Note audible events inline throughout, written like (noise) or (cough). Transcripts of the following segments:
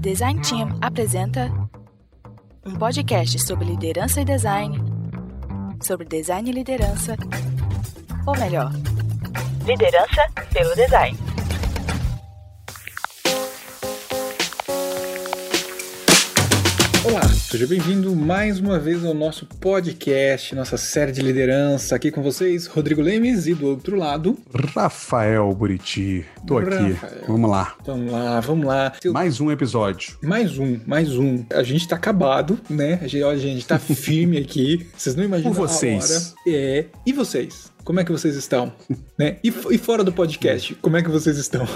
Design Team apresenta um podcast sobre liderança e design, sobre design e liderança, ou melhor, liderança pelo design. Olá, seja bem-vindo mais uma vez ao nosso podcast, nossa série de liderança. Aqui com vocês, Rodrigo Lemes e do outro lado, Rafael Buriti. Tô aqui. Rafael. Vamos lá. Vamos lá, vamos lá. Mais um episódio. Mais um, mais um. A gente tá acabado, né? A gente, a gente tá (laughs) firme aqui. Vocês não imaginam Por a vocês. hora. É. E vocês? Como é que vocês estão? né? E, e fora do podcast, como é que vocês estão? (laughs)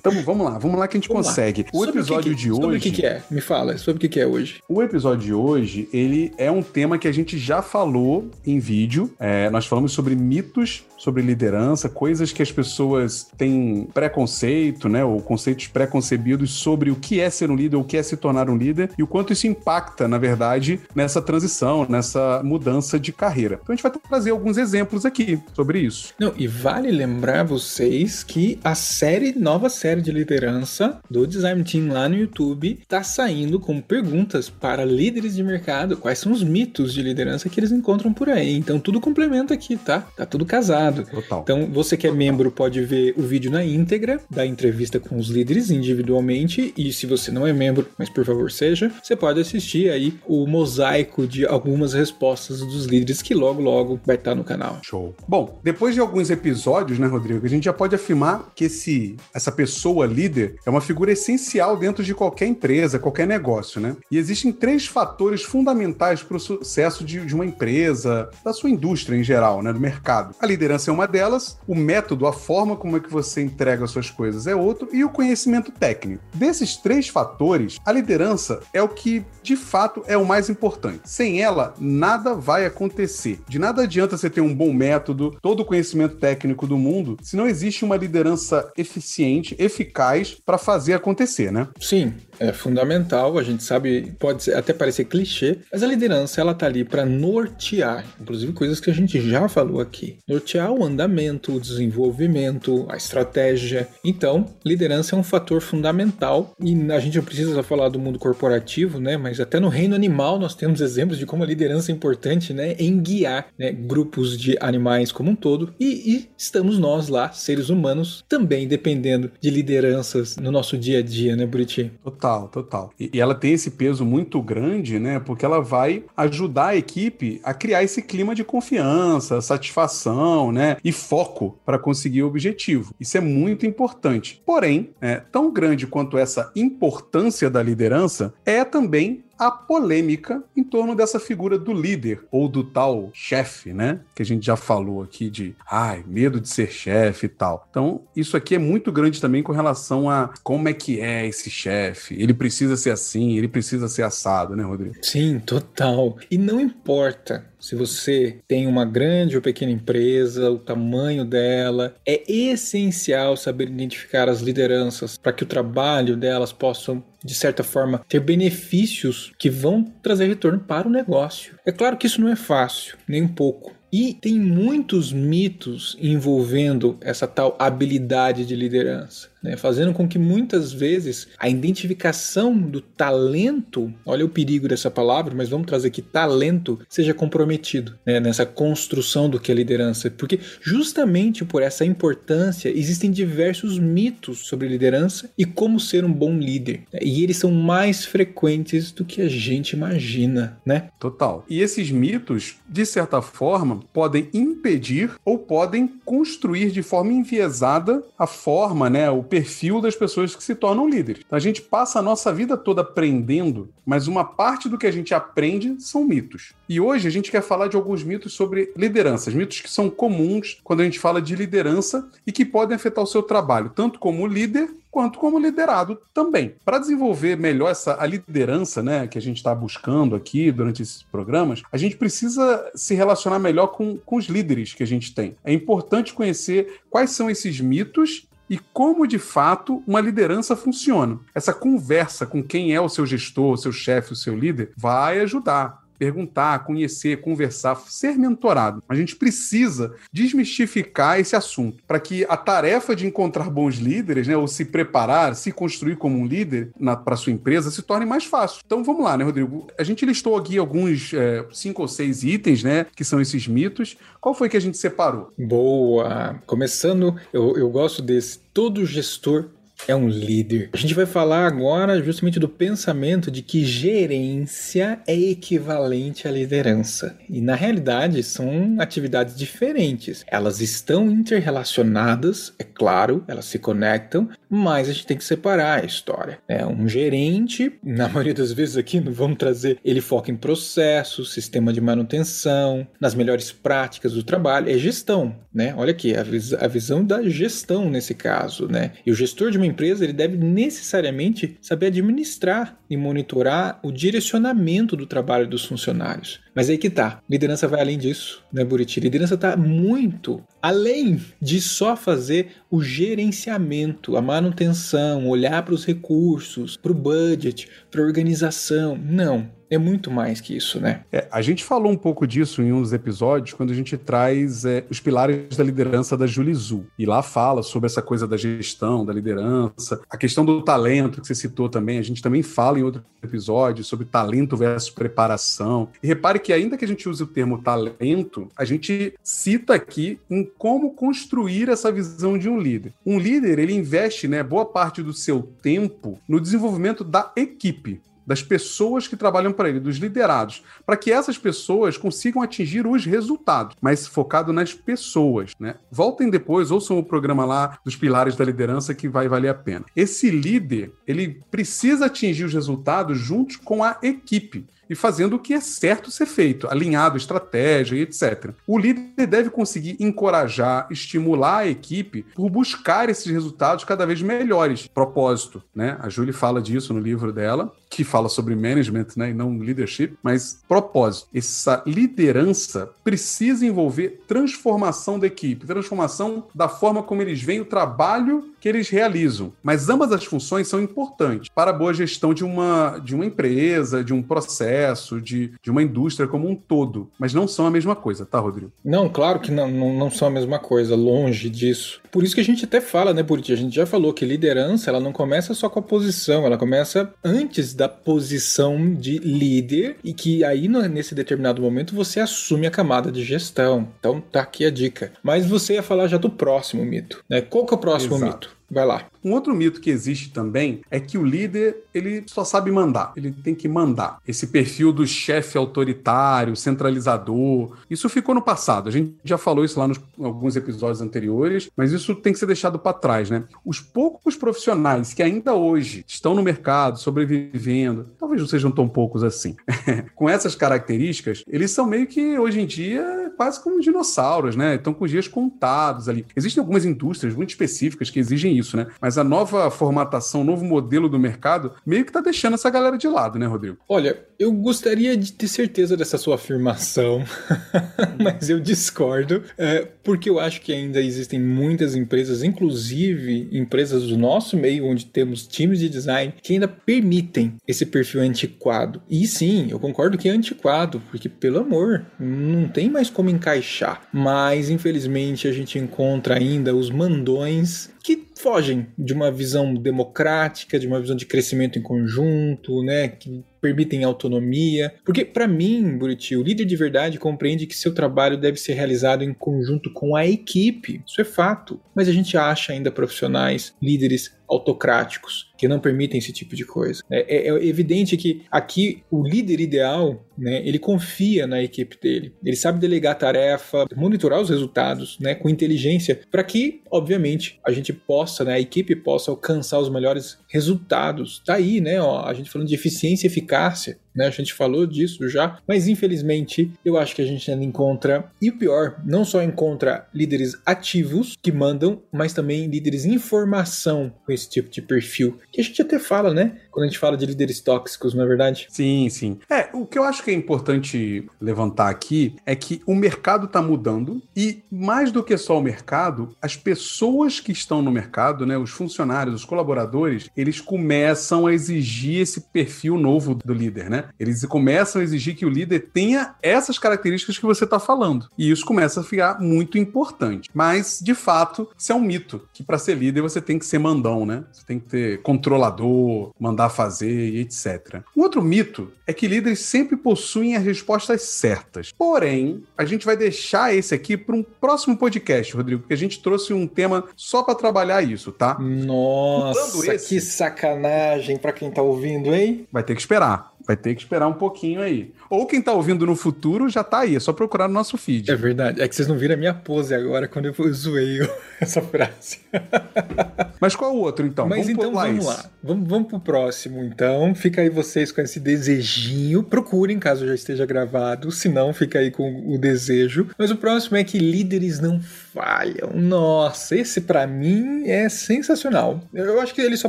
Então vamos lá, vamos lá que a gente Vamos lá. consegue. O Sobre episódio que, de Sobre hoje. o que, que é? Me fala, sobre o que, que é hoje? O episódio de hoje, ele é um tema que a gente já falou em vídeo. É, nós falamos sobre mitos sobre liderança, coisas que as pessoas têm preconceito, né, ou conceitos preconcebidos sobre o que é ser um líder, o que é se tornar um líder e o quanto isso impacta, na verdade, nessa transição, nessa mudança de carreira. Então a gente vai trazer alguns exemplos aqui sobre isso. Não, e vale lembrar vocês que a série, nova série de liderança do Design Team lá no YouTube tá saindo com perguntas para líderes de mercado, quais são os mitos de liderança que eles encontram por aí. Então tudo complementa aqui, tá? Tá tudo casado. Total. Então, você que é membro pode ver o vídeo na íntegra da entrevista com os líderes individualmente. E se você não é membro, mas por favor seja, você pode assistir aí o mosaico de algumas respostas dos líderes que logo logo vai estar no canal. Show. Bom, depois de alguns episódios, né, Rodrigo, a gente já pode afirmar que esse, essa pessoa líder é uma figura essencial dentro de qualquer empresa, qualquer negócio, né? E existem três fatores fundamentais para o sucesso de, de uma empresa, da sua indústria em geral, né, do mercado. A liderança é uma delas, o método, a forma como é que você entrega as suas coisas é outro e o conhecimento técnico. Desses três fatores, a liderança é o que de fato é o mais importante. Sem ela, nada vai acontecer. De nada adianta você ter um bom método, todo o conhecimento técnico do mundo, se não existe uma liderança eficiente, eficaz para fazer acontecer, né? Sim, é fundamental. A gente sabe, pode até parecer clichê, mas a liderança ela tá ali para nortear, inclusive coisas que a gente já falou aqui. Nortear o andamento, o desenvolvimento, a estratégia. Então, liderança é um fator fundamental e a gente não precisa falar do mundo corporativo, né? Mas até no reino animal nós temos exemplos de como a liderança é importante, né? Em guiar né, grupos de animais como um todo. E, e estamos nós lá, seres humanos, também dependendo de lideranças no nosso dia a dia, né, Buriti? Total, total. E, e ela tem esse peso muito grande, né? Porque ela vai ajudar a equipe a criar esse clima de confiança, satisfação, né? E foco para conseguir o objetivo. Isso é muito importante. Porém, é, tão grande quanto essa importância da liderança é também a polêmica em torno dessa figura do líder ou do tal chefe, né? Que a gente já falou aqui de, ai, medo de ser chefe e tal. Então, isso aqui é muito grande também com relação a como é que é esse chefe. Ele precisa ser assim, ele precisa ser assado, né, Rodrigo? Sim, total. E não importa se você tem uma grande ou pequena empresa, o tamanho dela, é essencial saber identificar as lideranças para que o trabalho delas possam de certa forma, ter benefícios que vão trazer retorno para o negócio. É claro que isso não é fácil, nem um pouco. E tem muitos mitos envolvendo essa tal habilidade de liderança, né? fazendo com que muitas vezes a identificação do talento, olha o perigo dessa palavra, mas vamos trazer aqui talento, seja comprometido né? nessa construção do que é liderança, porque justamente por essa importância existem diversos mitos sobre liderança e como ser um bom líder, né? e eles são mais frequentes do que a gente imagina, né? Total. E esses mitos, de certa forma, podem impedir ou podem construir de forma enviesada a forma, né, o perfil das pessoas que se tornam líderes. Então, a gente passa a nossa vida toda aprendendo, mas uma parte do que a gente aprende são mitos. E hoje a gente quer falar de alguns mitos sobre lideranças, mitos que são comuns quando a gente fala de liderança e que podem afetar o seu trabalho, tanto como líder quanto como liderado também. Para desenvolver melhor essa a liderança, né, que a gente está buscando aqui durante esses programas, a gente precisa se relacionar melhor com, com os líderes que a gente tem. É importante conhecer quais são esses mitos e como de fato uma liderança funciona. Essa conversa com quem é o seu gestor, o seu chefe, o seu líder, vai ajudar perguntar, conhecer, conversar, ser mentorado. A gente precisa desmistificar esse assunto para que a tarefa de encontrar bons líderes, né, ou se preparar, se construir como um líder para sua empresa, se torne mais fácil. Então vamos lá, né, Rodrigo? A gente listou aqui alguns é, cinco ou seis itens, né, que são esses mitos. Qual foi que a gente separou? Boa! Começando, eu, eu gosto desse. Todo gestor é um líder. A gente vai falar agora justamente do pensamento de que gerência é equivalente à liderança. E na realidade são atividades diferentes. Elas estão interrelacionadas, é claro, elas se conectam, mas a gente tem que separar a história. É um gerente, (laughs) na maioria das vezes aqui, não vamos trazer, ele foca em processos, sistema de manutenção, nas melhores práticas do trabalho, é gestão, né? Olha aqui, a, vis a visão da gestão nesse caso, né? E o gestor de uma empresa ele deve necessariamente saber administrar e monitorar o direcionamento do trabalho dos funcionários. Mas aí que tá, liderança vai além disso, né, Buriti? Liderança tá muito além de só fazer o gerenciamento, a manutenção, olhar para os recursos, para o budget, para a organização. Não, é muito mais que isso, né? É, a gente falou um pouco disso em um dos episódios, quando a gente traz é, os pilares da liderança da Julie Zhu. E lá fala sobre essa coisa da gestão, da liderança, a questão do talento que você citou também. A gente também fala em outro episódio sobre talento versus preparação. E repare que, ainda que a gente use o termo talento, a gente cita aqui em como construir essa visão de um líder. Um líder, ele investe né, boa parte do seu tempo no desenvolvimento da equipe das pessoas que trabalham para ele, dos liderados, para que essas pessoas consigam atingir os resultados, mas focado nas pessoas, né? Voltem depois, ouçam o programa lá dos pilares da liderança que vai valer a pena. Esse líder, ele precisa atingir os resultados juntos com a equipe e fazendo o que é certo ser feito, alinhado estratégia e etc. O líder deve conseguir encorajar, estimular a equipe por buscar esses resultados cada vez melhores. Propósito, né? A Julie fala disso no livro dela, que fala sobre management, né, e não leadership, mas propósito. Essa liderança precisa envolver transformação da equipe, transformação da forma como eles veem o trabalho que eles realizam. Mas ambas as funções são importantes para a boa gestão de uma, de uma empresa, de um processo, de, de uma indústria como um todo. Mas não são a mesma coisa, tá, Rodrigo? Não, claro que não, não, não são a mesma coisa, longe disso. Por isso que a gente até fala, né, Buriti? A gente já falou que liderança ela não começa só com a posição, ela começa antes da posição de líder e que aí nesse determinado momento você assume a camada de gestão. Então tá aqui a dica. Mas você ia falar já do próximo mito, né? Qual que é o próximo Exato. mito? Vai lá. Um outro mito que existe também é que o líder, ele só sabe mandar, ele tem que mandar. Esse perfil do chefe autoritário, centralizador, isso ficou no passado. A gente já falou isso lá nos alguns episódios anteriores, mas isso tem que ser deixado para trás, né? Os poucos profissionais que ainda hoje estão no mercado, sobrevivendo, talvez não sejam tão poucos assim, (laughs) com essas características, eles são meio que hoje em dia quase como dinossauros, né? Estão com os dias contados ali. Existem algumas indústrias muito específicas que exigem isso, né? Mas a nova formatação, o novo modelo do mercado, meio que tá deixando essa galera de lado, né, Rodrigo? Olha, eu gostaria de ter certeza dessa sua afirmação, (laughs) mas eu discordo, é, porque eu acho que ainda existem muitas empresas, inclusive empresas do nosso meio, onde temos times de design, que ainda permitem esse perfil antiquado. E sim, eu concordo que é antiquado, porque, pelo amor, não tem mais como encaixar. Mas, infelizmente, a gente encontra ainda os mandões que fogem de uma visão democrática, de uma visão de crescimento em conjunto, né, que permitem autonomia. Porque, para mim, Buriti, o líder de verdade compreende que seu trabalho deve ser realizado em conjunto com a equipe. Isso é fato. Mas a gente acha ainda profissionais, líderes autocráticos que não permitem esse tipo de coisa. É, é, é, evidente que aqui o líder ideal, né, ele confia na equipe dele, ele sabe delegar tarefa, monitorar os resultados, né, com inteligência, para que, obviamente, a gente possa, né, a equipe possa alcançar os melhores resultados. Tá aí, né, ó, a gente falando de eficiência e eficácia, né? A gente falou disso já, mas infelizmente eu acho que a gente ainda encontra, e o pior, não só encontra líderes ativos que mandam, mas também líderes em formação com esse tipo de perfil, que a gente até fala, né? Quando a gente fala de líderes tóxicos, não é verdade? Sim, sim. É, o que eu acho que é importante levantar aqui é que o mercado está mudando e mais do que só o mercado, as pessoas que estão no mercado, né, os funcionários, os colaboradores, eles começam a exigir esse perfil novo do líder, né? Né? Eles começam a exigir que o líder tenha essas características que você está falando. E isso começa a ficar muito importante. Mas, de fato, isso é um mito. Que para ser líder você tem que ser mandão, né? Você tem que ter controlador, mandar fazer e etc. Um outro mito é que líderes sempre possuem as respostas certas. Porém, a gente vai deixar esse aqui para um próximo podcast, Rodrigo, porque a gente trouxe um tema só para trabalhar isso, tá? Nossa, esse, que sacanagem para quem tá ouvindo, hein? Vai ter que esperar. Vai ter que esperar um pouquinho aí. Ou quem tá ouvindo no futuro já tá aí, é só procurar no nosso feed. É verdade. É que vocês não viram a minha pose agora quando eu zoei (laughs) essa frase. (laughs) Mas qual o outro, então? Mas vamos então vamos lá. Vamos, vamos pro próximo, então. Fica aí vocês com esse desejinho. Procurem, caso já esteja gravado. Se não, fica aí com o desejo. Mas o próximo é que líderes não falham. Nossa, esse para mim é sensacional. Eu acho que ele só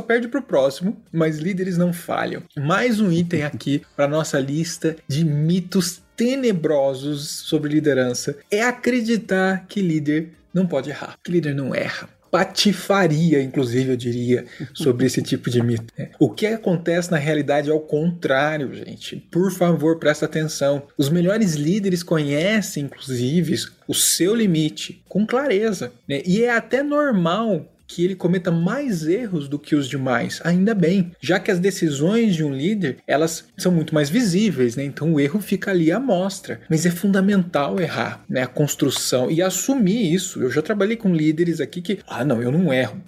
perde pro próximo, mas líderes não falham. Mais um item aqui para nossa lista de mitos tenebrosos sobre liderança é acreditar que líder não pode errar, que líder não erra patifaria, inclusive, eu diria, sobre esse tipo de mito. O que acontece na realidade é o contrário, gente. Por favor, presta atenção. Os melhores líderes conhecem, inclusive, o seu limite com clareza. Né? E é até normal que ele cometa mais erros do que os demais. Ainda bem, já que as decisões de um líder, elas são muito mais visíveis, né? Então o erro fica ali à mostra. Mas é fundamental errar, né? A construção e assumir isso. Eu já trabalhei com líderes aqui que, ah, não, eu não erro.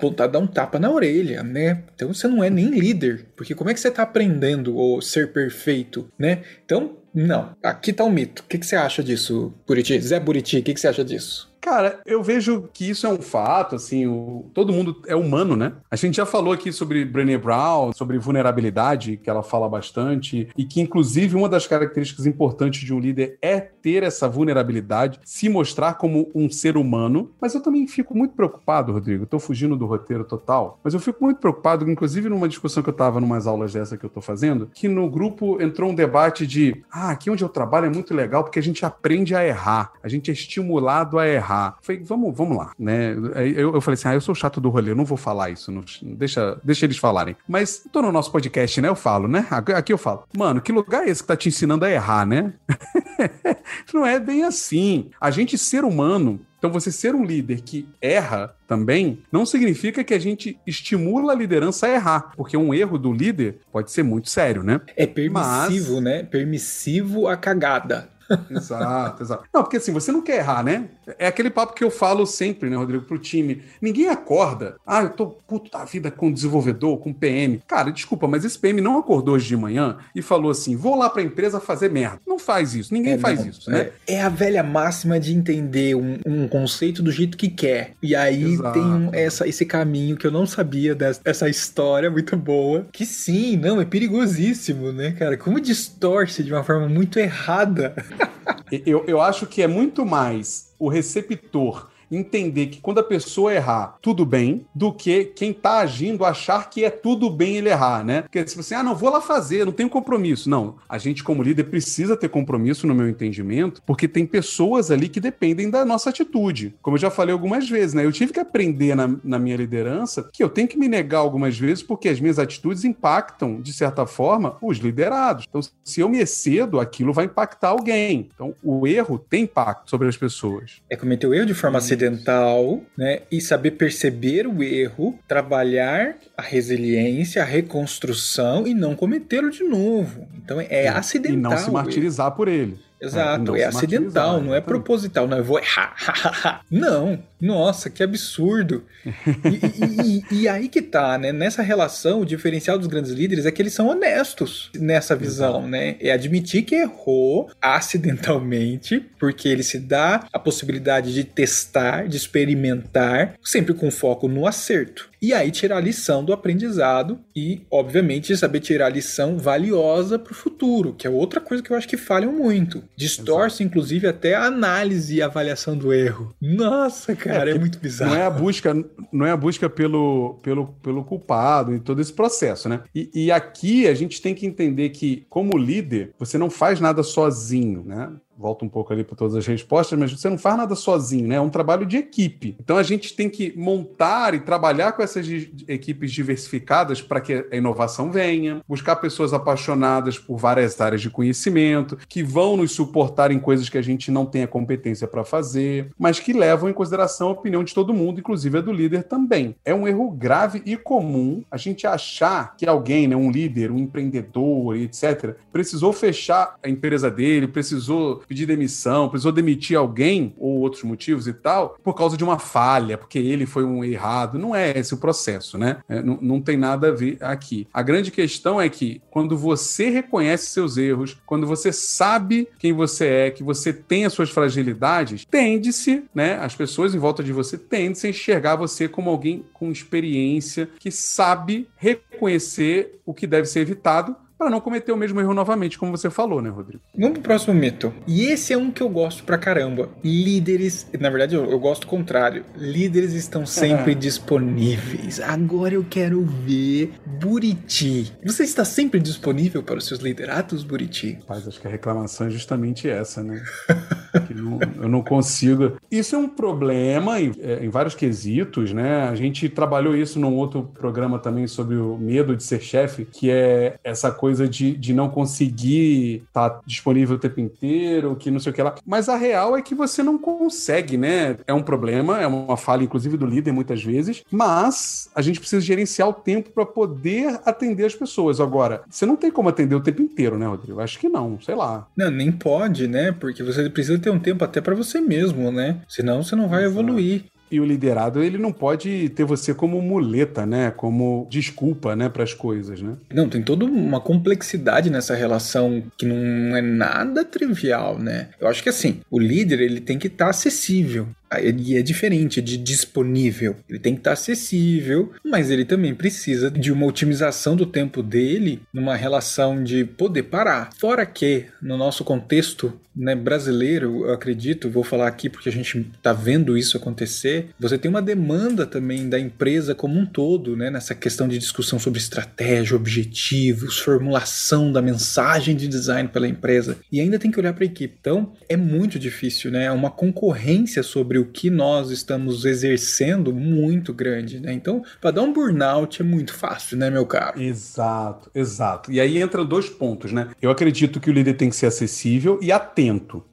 Vontade de dar um tapa na orelha, né? Então você não é nem líder, porque como é que você está aprendendo ou ser perfeito, né? Então, não. Aqui tá um mito. O que, que você acha disso, Buriti? Zé Buriti, o que, que você acha disso? Cara, eu vejo que isso é um fato, assim, o, todo mundo é humano, né? A gente já falou aqui sobre Brené Brown, sobre vulnerabilidade, que ela fala bastante, e que, inclusive, uma das características importantes de um líder é ter essa vulnerabilidade, se mostrar como um ser humano. Mas eu também fico muito preocupado, Rodrigo, tô fugindo do roteiro total, mas eu fico muito preocupado, inclusive numa discussão que eu tava numas aulas dessa que eu tô fazendo, que no grupo entrou um debate de, ah, aqui onde eu trabalho é muito legal porque a gente aprende a errar, a gente é estimulado a errar falei, vamos, vamos lá, né? Eu, eu falei assim, ah, eu sou chato do rolê, eu não vou falar isso, não, deixa, deixa eles falarem. Mas tô no nosso podcast, né? Eu falo, né? Aqui eu falo, mano, que lugar é esse que tá te ensinando a errar, né? (laughs) não é bem assim. A gente, ser humano, então, você ser um líder que erra também não significa que a gente estimula a liderança a errar, porque um erro do líder pode ser muito sério, né? É permissivo, Mas... né? Permissivo a cagada. (laughs) Exato, exato. Não, porque assim, você não quer errar, né? É aquele papo que eu falo sempre, né, Rodrigo, pro time. Ninguém acorda. Ah, eu tô puto da vida com desenvolvedor, com PM. Cara, desculpa, mas esse PM não acordou hoje de manhã e falou assim: vou lá pra empresa fazer merda. Não faz isso, ninguém é, faz não, isso, né? É, é, a velha máxima de entender um, um, conceito do jeito que quer. E aí exato. tem essa, esse caminho que eu não sabia dessa história muito boa. Que sim, não, é perigosíssimo, né, cara? Como distorce de uma forma muito errada. Eu, eu acho que é muito mais o receptor entender que quando a pessoa errar, tudo bem, do que quem tá agindo achar que é tudo bem ele errar, né? Porque se você, ah, não vou lá fazer, não tenho compromisso. Não, a gente como líder precisa ter compromisso no meu entendimento, porque tem pessoas ali que dependem da nossa atitude. Como eu já falei algumas vezes, né? Eu tive que aprender na, na minha liderança que eu tenho que me negar algumas vezes porque as minhas atitudes impactam, de certa forma, os liderados. Então, se eu me excedo, aquilo vai impactar alguém. Então, o erro tem impacto sobre as pessoas. É cometer o erro de forma acidental acidental, né? E saber perceber o erro, trabalhar a resiliência, a reconstrução e não cometê-lo de novo. Então é, é acidental. E não se martirizar por ele. Exato, é, é acidental, não é proposital, não, eu vou (laughs) errar. não, nossa, que absurdo. E, e, e, aí que tá, né? Nessa relação, o diferencial dos grandes líderes é que eles são honestos nessa visão, Exato. né? É admitir que errou acidentalmente, porque ele se dá a possibilidade de testar, de experimentar, sempre com foco no acerto. E aí tirar a lição do aprendizado e, obviamente, saber tirar a lição valiosa para o futuro, que é outra coisa que eu acho que falham muito. Distorce, Exato. inclusive, até a análise e avaliação do erro. Nossa, cara, é, é muito bizarro. Não é a busca, não é a busca pelo, pelo, pelo culpado em todo esse processo, né? E, e aqui a gente tem que entender que, como líder, você não faz nada sozinho, né? Volta um pouco ali para todas as respostas, mas você não faz nada sozinho, né? É um trabalho de equipe. Então a gente tem que montar e trabalhar com essas equipes diversificadas para que a inovação venha, buscar pessoas apaixonadas por várias áreas de conhecimento, que vão nos suportar em coisas que a gente não tem a competência para fazer, mas que levam em consideração a opinião de todo mundo, inclusive a do líder também. É um erro grave e comum a gente achar que alguém, né, um líder, um empreendedor, etc., precisou fechar a empresa dele, precisou pedir demissão, precisou demitir alguém, ou outros motivos e tal, por causa de uma falha, porque ele foi um errado. Não é esse o processo, né? É, não, não tem nada a ver aqui. A grande questão é que quando você reconhece seus erros, quando você sabe quem você é, que você tem as suas fragilidades, tende-se, né? As pessoas em volta de você tendem-se a enxergar você como alguém com experiência, que sabe reconhecer o que deve ser evitado para não cometer o mesmo erro novamente, como você falou, né, Rodrigo? Vamos pro próximo mito. E esse é um que eu gosto pra caramba. Líderes, na verdade eu, eu gosto do contrário. Líderes estão sempre disponíveis. Agora eu quero ver Buriti. Você está sempre disponível para os seus liderados, Buriti? Rapaz, acho que a reclamação é justamente essa, né? (laughs) não, eu não consigo. Isso é um problema em, é, em vários quesitos, né? A gente trabalhou isso num outro programa também sobre o medo de ser chefe, que é essa coisa coisa de, de não conseguir estar tá disponível o tempo inteiro, que não sei o que lá. Mas a real é que você não consegue, né? É um problema, é uma falha, inclusive, do líder muitas vezes, mas a gente precisa gerenciar o tempo para poder atender as pessoas. Agora, você não tem como atender o tempo inteiro, né, Rodrigo? Acho que não, sei lá. Não, nem pode, né? Porque você precisa ter um tempo até para você mesmo, né? Senão você não vai Exato. evoluir. E o liderado, ele não pode ter você como muleta, né? Como desculpa, né, para as coisas, né? Não, tem toda uma complexidade nessa relação que não é nada trivial, né? Eu acho que assim, o líder, ele tem que estar tá acessível. Ele é diferente de disponível. Ele tem que estar acessível, mas ele também precisa de uma otimização do tempo dele numa relação de poder parar. Fora que, no nosso contexto né, brasileiro, eu acredito, vou falar aqui porque a gente está vendo isso acontecer, você tem uma demanda também da empresa como um todo, né, nessa questão de discussão sobre estratégia, objetivos, formulação da mensagem de design pela empresa. E ainda tem que olhar para a equipe. Então, é muito difícil, né? É uma concorrência sobre o que nós estamos exercendo muito grande, né? Então, para dar um burnout é muito fácil, né, meu caro? Exato, exato. E aí entra dois pontos, né? Eu acredito que o líder tem que ser acessível e atento.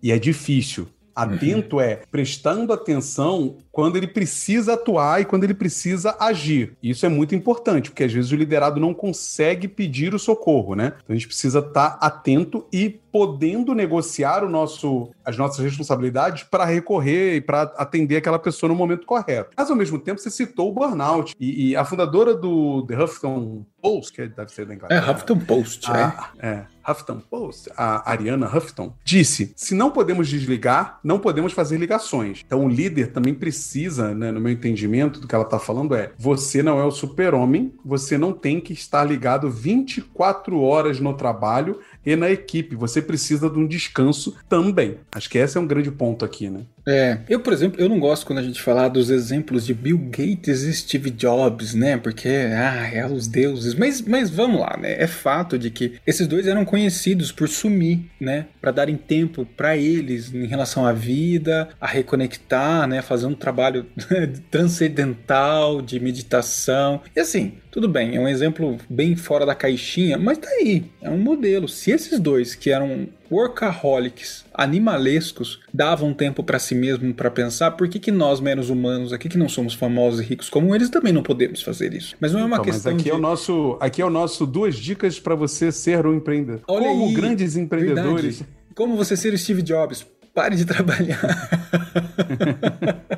E é difícil. Atento uhum. é prestando atenção quando ele precisa atuar e quando ele precisa agir. Isso é muito importante, porque às vezes o liderado não consegue pedir o socorro, né? Então a gente precisa estar atento e podendo negociar o nosso, as nossas responsabilidades para recorrer e para atender aquela pessoa no momento correto. Mas ao mesmo tempo você citou o burnout e, e a fundadora do The Huffington Post, que deve ser da Inglaterra. É, Huffington Post, a, é. é. Huffington Post, a Ariana Huffington, disse: se não podemos desligar, não podemos fazer ligações. Então o líder também precisa, né, no meu entendimento do que ela está falando, é: você não é o super-homem, você não tem que estar ligado 24 horas no trabalho e na equipe. Você precisa de um descanso também. Acho que esse é um grande ponto aqui, né? É, eu, por exemplo, eu não gosto quando a gente fala dos exemplos de Bill Gates e Steve Jobs, né? Porque, ah, é os deuses. Mas, mas vamos lá, né? É fato de que esses dois eram conhecidos por sumir, né? Para darem tempo para eles em relação à vida, a reconectar, né? Fazer um trabalho (laughs) transcendental de meditação. E assim, tudo bem, é um exemplo bem fora da caixinha, mas tá aí, é um modelo. Se esses dois que eram workaholics, animalescos, davam tempo para si mesmo para pensar, por que, que nós, menos humanos, aqui que não somos famosos e ricos como eles, também não podemos fazer isso? Mas não é uma então, questão mas aqui de... é o nosso Aqui é o nosso duas dicas para você ser um empreendedor. Olha como aí, grandes empreendedores... Verdade. Como você ser Steve Jobs pare de trabalhar. (laughs)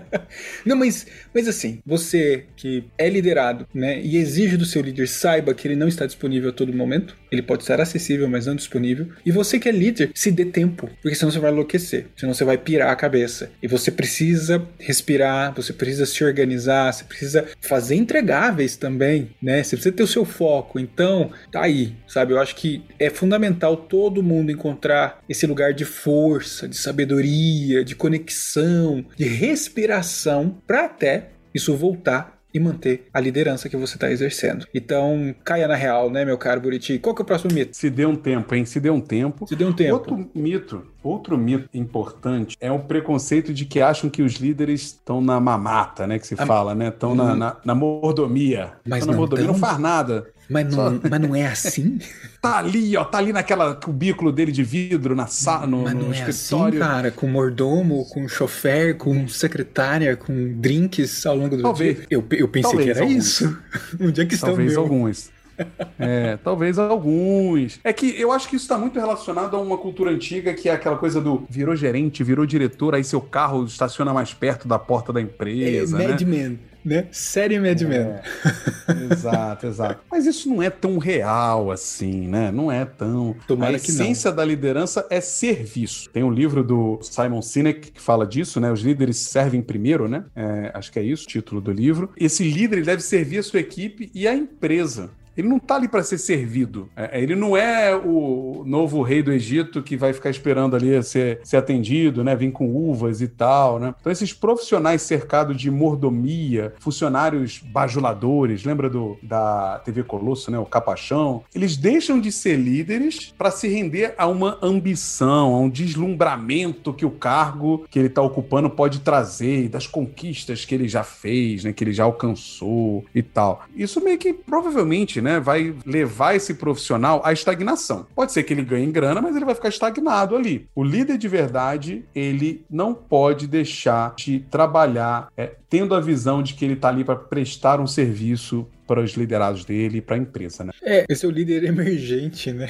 Não, mas, mas assim, você que é liderado, né, e exige do seu líder saiba que ele não está disponível a todo momento, ele pode estar acessível, mas não disponível. E você que é líder, se dê tempo, porque senão você vai enlouquecer, senão você vai pirar a cabeça. E você precisa respirar, você precisa se organizar, você precisa fazer entregáveis também, né? Você precisa ter o seu foco. Então, tá aí, sabe? Eu acho que é fundamental todo mundo encontrar esse lugar de força, de sabedoria, de conexão, de respiração para até isso voltar e manter a liderança que você está exercendo. Então, caia na real, né, meu caro Buriti? Qual que é o próximo mito? Se dê um tempo, hein? Se dê um tempo. Se dê um tempo. Outro mito Outro mito importante é o preconceito de que acham que os líderes estão na mamata, né? Que se a... fala, né? Estão na, na, na, mordomia. Mas na não mordomia tão... não faz nada. Mas não, Só... mas não é assim? (laughs) tá ali, ó, tá ali naquela cubículo dele de vidro, na sala, no, mas não no é escritório. Assim, cara, com mordomo, com chofer, com secretária, com drinks ao longo do Talvez. dia. Eu, eu pensei Talvez que era alguns. isso. (laughs) Onde é que estão Talvez meu? alguns. (laughs) É, talvez alguns. É que eu acho que isso está muito relacionado a uma cultura antiga que é aquela coisa do virou gerente, virou diretor, aí seu carro estaciona mais perto da porta da empresa. É, né? Madman, né? Série Madman. É, (laughs) exato, exato. Mas isso não é tão real assim, né? Não é tão. Tomara a essência da liderança é serviço. Tem um livro do Simon Sinek que fala disso, né? Os líderes servem primeiro, né? É, acho que é isso o título do livro. Esse líder deve servir a sua equipe e a empresa. Ele não tá ali para ser servido. É, Ele não é o novo rei do Egito que vai ficar esperando ali ser, ser atendido, né? Vir com uvas e tal, né? Então, esses profissionais cercados de mordomia, funcionários bajuladores, lembra do, da TV Colosso, né? O Capachão? Eles deixam de ser líderes para se render a uma ambição, a um deslumbramento que o cargo que ele está ocupando pode trazer, das conquistas que ele já fez, né? Que ele já alcançou e tal. Isso meio que provavelmente né, vai levar esse profissional à estagnação. Pode ser que ele ganhe grana, mas ele vai ficar estagnado ali. O líder de verdade, ele não pode deixar de trabalhar é, tendo a visão de que ele está ali para prestar um serviço para os liderados dele e para a empresa, né? É, esse é o líder emergente, né?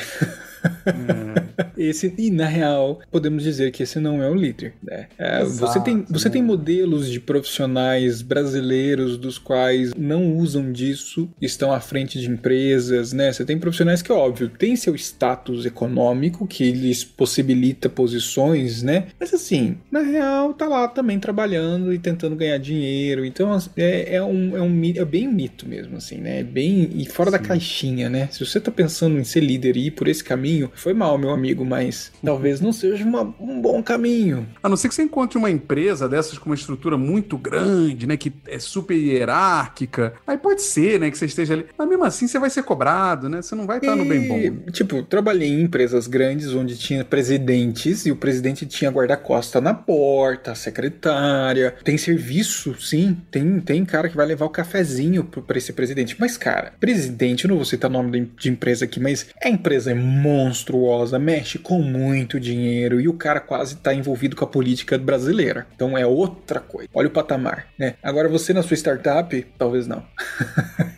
É. (laughs) Esse, e na real, podemos dizer que esse não é o líder. Né? É, Exato, você, tem, você né? tem modelos de profissionais brasileiros dos quais não usam disso, estão à frente de empresas, né? Você tem profissionais que, óbvio, tem seu status econômico que lhes possibilita posições, né? Mas assim, na real, tá lá também trabalhando e tentando ganhar dinheiro. Então é, é um, é um é bem mito mesmo, assim, né? É bem e fora da Sim. caixinha, né? Se você tá pensando em ser líder e ir por esse caminho, foi mal, meu amigo, mas talvez não seja uma- um bom caminho. A não ser que você encontre uma empresa dessas com uma estrutura muito grande, né? Que é super hierárquica. Aí pode ser, né? Que você esteja ali. Mas mesmo assim você vai ser cobrado, né? Você não vai estar no bem bom. E, Tipo, trabalhei em empresas grandes onde tinha presidentes e o presidente tinha guarda-costa na porta, secretária. Tem serviço, sim. Tem, tem cara que vai levar o cafezinho pra esse presidente. Mas, cara, presidente, eu não vou citar o nome de- empresa aqui, mas a empresa é monstruosa, mexe com muito dinheiro e o cara quase tá envolvido com a política brasileira. Então é outra coisa. Olha o patamar, né? Agora você na sua startup, talvez não.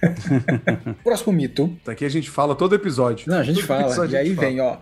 (laughs) Próximo mito. Daqui a gente fala todo episódio. Não, a gente Todo fala. E aí fala. vem, ó.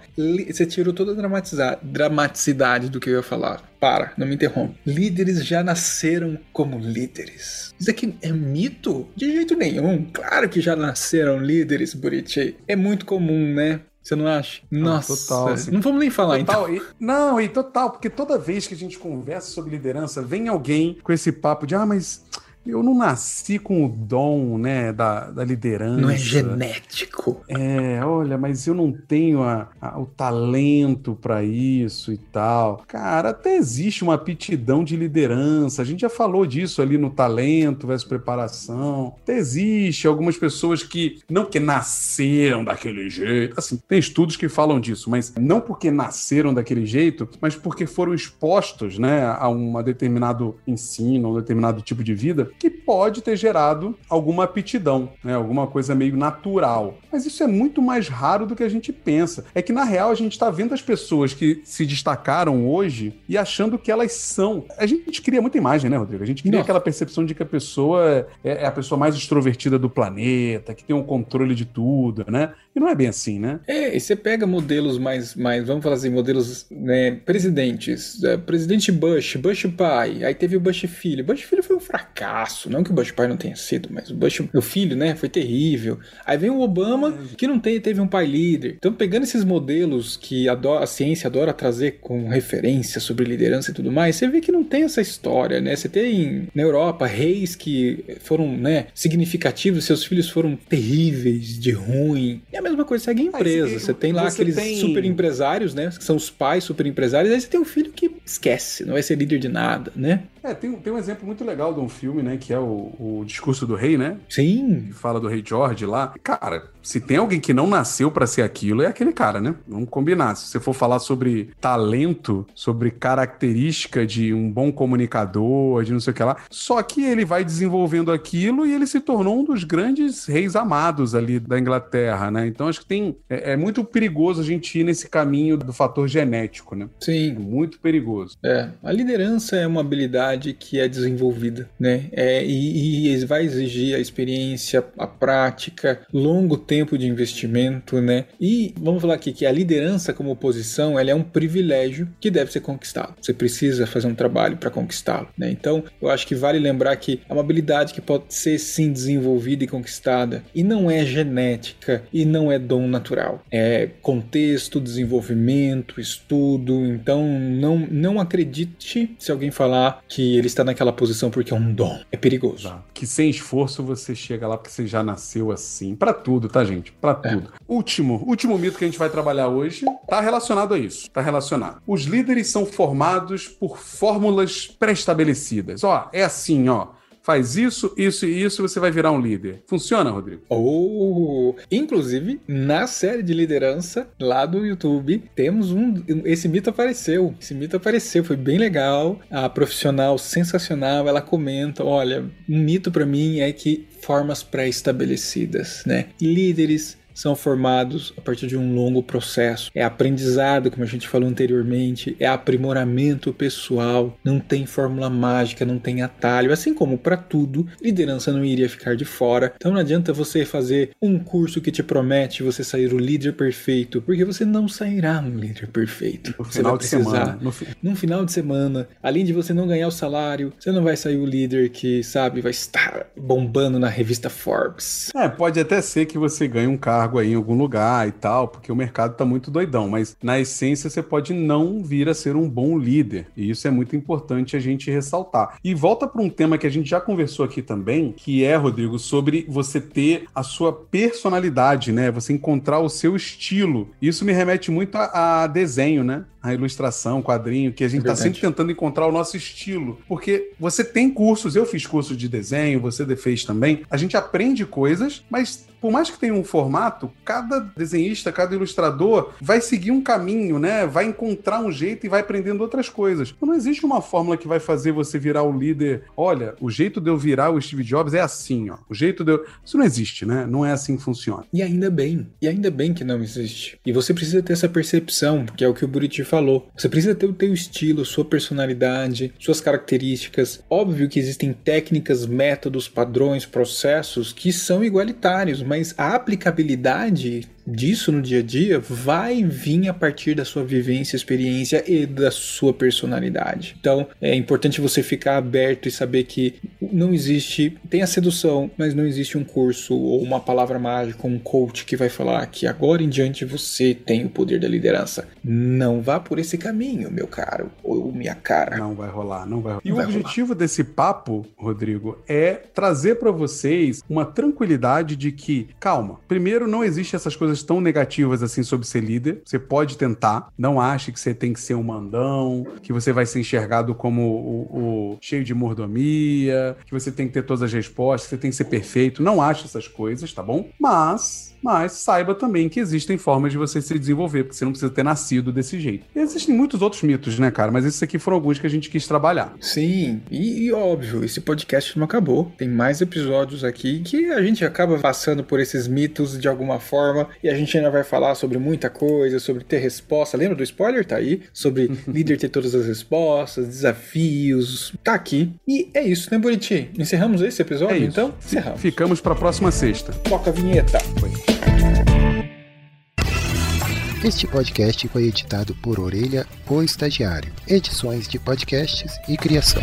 Você tirou toda a dramaticidade do que eu ia falar. Para, não me interrompa. Líderes já nasceram como líderes. Isso aqui é mito? De jeito nenhum. Claro que já nasceram líderes, Buriti. É muito comum, né? Você não acha? Nossa. total, assim. Não vamos nem falar, então. Total, e- não, e total, porque toda vez que a gente conversa sobre liderança, vem alguém com esse papo de, ah, mas eu não nasci com o dom, né, da, da liderança. Não é genético. É, olha, mas eu não tenho a- a- o talento para isso e tal. Cara, até existe uma aptidão de liderança. A gente já falou disso ali no talento versus preparação. Até existe algumas pessoas que não que nasceram daquele jeito. Assim, tem estudos que falam disso, mas não porque nasceram daquele jeito, mas porque foram expostos, né, a um determinado ensino, a um determinado tipo de vida que pode ter gerado alguma aptidão, né, alguma coisa meio natural. Mas isso é muito mais raro do que a gente pensa. É que na real a gente está vendo as pessoas que se destacaram hoje e achando que elas são. A gente cria muita imagem, né, Rodrigo? A gente cria Nossa. aquela percepção de que a pessoa é, é a pessoa mais extrovertida do planeta, que tem um controle de tudo, né? E não é bem assim, né? É, e você pega modelos mais, mais vamos falar assim, modelos, né, presidentes. É, presidente Bush, Bush pai, aí teve o Bush filho. Bush filho foi um fracasso, não que o Bush pai não tenha sido, mas o Bush, o filho, né, foi terrível. Aí vem o Obama, que não tem, teve um pai líder. Então, pegando esses modelos que adora, a ciência adora trazer com referência sobre liderança e tudo mais, você vê que não tem essa história, né? Você tem na Europa reis que foram, né, significativos, seus filhos foram terríveis, de ruim. E a mesma coisa segue em empresa. Você tem lá você aqueles tem- super empresários, né? Que são os pais super empresários. Aí você tem um filho que esquece, não vai ser líder de nada, né? É, tem, tem um exemplo muito legal de um filme, né? Que é o, o Discurso do Rei, né? Sim. Que fala do Rei George lá. Cara, se tem alguém que não nasceu para ser aquilo, é aquele cara, né? Vamos combinar. Se você for falar sobre talento, sobre característica de um bom comunicador, de não sei o que lá, só que ele vai desenvolvendo aquilo e ele se tornou um dos grandes reis amados ali da Inglaterra, né? Então acho que tem. É, é muito perigoso a gente ir nesse caminho do fator genético, né? Sim. Muito perigoso. É. A liderança é uma habilidade que é desenvolvida, né? É, e, e vai exigir a experiência, a prática, longo tempo de investimento, né? E vamos falar aqui que a liderança como posição, ela é um privilégio que deve ser conquistado. Você precisa fazer um trabalho para conquistá-lo, né? Então, eu acho que vale lembrar que é uma habilidade que pode ser sim desenvolvida e conquistada e não é genética e não é dom natural. É contexto, desenvolvimento, estudo. Então, não não acredite se alguém falar que ele está naquela posição porque é um dom. É perigoso. Que sem esforço você chega lá porque você já nasceu assim. Para tudo, tá, gente? Para é. tudo. Último, último mito que a gente vai trabalhar hoje tá relacionado a isso. Tá relacionado. Os líderes são formados por fórmulas pré-estabelecidas. Ó, é assim, ó faz isso, isso e isso, você vai virar um líder. Funciona, Rodrigo? Oh, inclusive, na série de liderança lá do YouTube, temos um. Esse mito apareceu. Esse mito apareceu, foi bem legal. A profissional sensacional, ela comenta: olha, um mito para mim é que formas pré-estabelecidas, né? Líderes são formados a partir de um longo processo. É aprendizado, como a gente falou anteriormente, é aprimoramento pessoal, não tem fórmula mágica, não tem atalho. Assim como para tudo, liderança não iria ficar de fora. Então não adianta você fazer um curso que te promete você sair o líder perfeito, porque você não sairá um líder perfeito. No final de semana. No fi... Num final de semana, além de você não ganhar o salário, você não vai sair o líder que, sabe, vai estar bombando na revista Forbes. É, pode até ser que você ganhe um carro cargo aí em algum lugar e tal, porque o mercado tá muito doidão, mas na essência você pode não vir a ser um bom líder, e isso é muito importante a gente ressaltar. E volta para um tema que a gente já conversou aqui também, que é, Rodrigo, sobre você ter a sua personalidade, né? Você encontrar o seu estilo. Isso me remete muito a, a desenho, né? a ilustração, quadrinho, que a gente está é sempre tentando encontrar o nosso estilo. Porque você tem cursos, eu fiz curso de desenho, você fez também. A gente aprende coisas, mas por mais que tenha um formato, cada desenhista, cada ilustrador vai seguir um caminho, né? Vai encontrar um jeito e vai aprendendo outras coisas. Então, não existe uma fórmula que vai fazer você virar o líder. Olha, o jeito de eu virar o Steve Jobs é assim, ó. O jeito de eu. Isso não existe, né? Não é assim que funciona. E ainda bem. E ainda bem que não existe. E você precisa ter essa percepção, que é o que o Buriti falou. Você precisa ter o teu estilo, sua personalidade, suas características. Óbvio que existem técnicas, métodos, padrões, processos que são igualitários, mas a aplicabilidade disso no dia a dia vai vir a partir da sua vivência, experiência e da sua personalidade. Então é importante você ficar aberto e saber que não existe, tem a sedução, mas não existe um curso ou uma palavra mágica, um coach que vai falar que agora em diante você tem o poder da liderança. Não vá por esse caminho, meu caro ou minha cara. Não vai rolar, não vai rolar. E não o objetivo rolar. desse papo, Rodrigo, é trazer para vocês uma tranquilidade de que, calma, primeiro não existe essas coisas coisas tão negativas assim sobre ser líder. Você pode tentar. Não ache que você tem que ser um mandão, que você vai ser enxergado como o, o cheio de mordomia, que você tem que ter todas as respostas, que você tem que ser perfeito. Não ache essas coisas, tá bom? Mas mas saiba também que existem formas de você se desenvolver, porque você não precisa ter nascido desse jeito. E existem muitos outros mitos, né, cara? Mas esses aqui foram alguns que a gente quis trabalhar. Sim, e, e óbvio, esse podcast não acabou. Tem mais episódios aqui que a gente acaba passando por esses mitos de alguma forma e a gente ainda vai falar sobre muita coisa, sobre ter resposta. Lembra do spoiler? Tá aí. Sobre (laughs) líder ter todas as respostas, desafios. Tá aqui. E é isso, né, Buriti? Encerramos esse episódio, é então? Encerramos. Ficamos pra próxima sexta. Toca a vinheta. Foi. Este podcast foi editado por Orelha, o Estagiário. Edições de podcasts e criação.